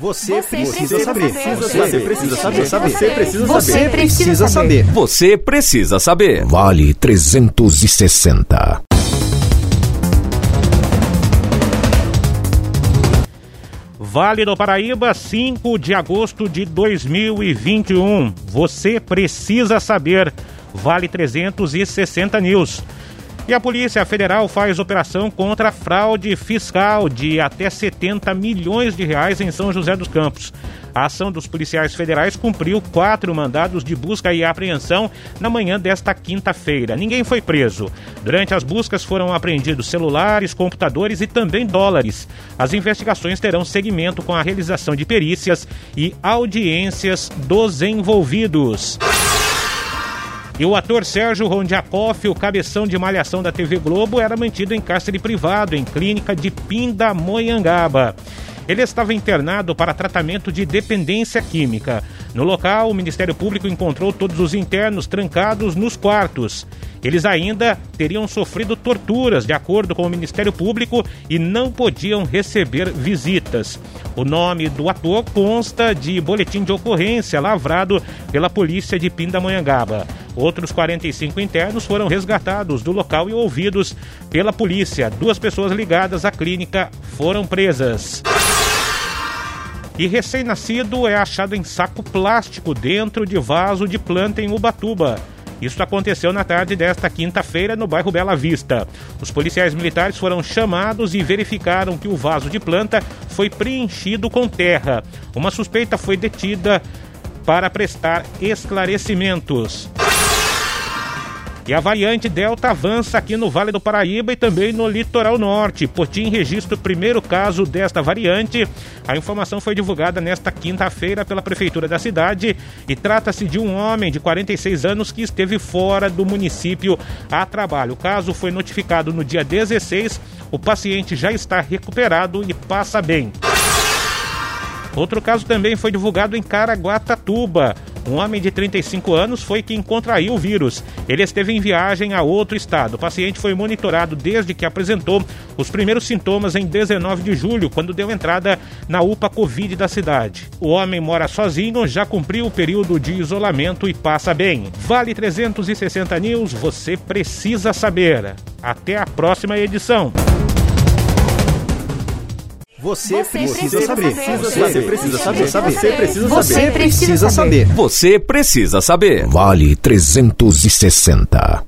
Você, precisa, saber. Você precisa saber. Você precisa saber. Você precisa saber. Você precisa saber. Vale 360. Vale do Paraíba, 5 de agosto de 2021. Você precisa saber. Vale 360 News. E a Polícia Federal faz operação contra fraude fiscal de até 70 milhões de reais em São José dos Campos. A ação dos policiais federais cumpriu quatro mandados de busca e apreensão na manhã desta quinta-feira. Ninguém foi preso. Durante as buscas foram apreendidos celulares, computadores e também dólares. As investigações terão seguimento com a realização de perícias e audiências dos envolvidos. E o ator Sérgio Rondiakoff, o cabeção de malhação da TV Globo, era mantido em cárcere privado em clínica de Pindamonhangaba. Ele estava internado para tratamento de dependência química. No local, o Ministério Público encontrou todos os internos trancados nos quartos. Eles ainda teriam sofrido torturas, de acordo com o Ministério Público, e não podiam receber visitas. O nome do ator consta de boletim de ocorrência lavrado pela polícia de Pindamonhangaba. Outros 45 internos foram resgatados do local e ouvidos pela polícia. Duas pessoas ligadas à clínica foram presas. E recém-nascido é achado em saco plástico dentro de vaso de planta em Ubatuba. Isso aconteceu na tarde desta quinta-feira no bairro Bela Vista. Os policiais militares foram chamados e verificaram que o vaso de planta foi preenchido com terra. Uma suspeita foi detida para prestar esclarecimentos. E a variante Delta avança aqui no Vale do Paraíba e também no litoral norte. Potim registra o primeiro caso desta variante. A informação foi divulgada nesta quinta-feira pela Prefeitura da cidade e trata-se de um homem de 46 anos que esteve fora do município a trabalho. O caso foi notificado no dia 16. O paciente já está recuperado e passa bem. Outro caso também foi divulgado em Caraguatatuba. Um homem de 35 anos foi quem contraiu o vírus. Ele esteve em viagem a outro estado. O paciente foi monitorado desde que apresentou os primeiros sintomas em 19 de julho, quando deu entrada na UPA Covid da cidade. O homem mora sozinho, já cumpriu o período de isolamento e passa bem. Vale 360 News, você precisa saber. Até a próxima edição. Você, Você precisa, saber. Você precisa saber. Você precisa Você saber. precisa saber. Você precisa saber. Vale 360.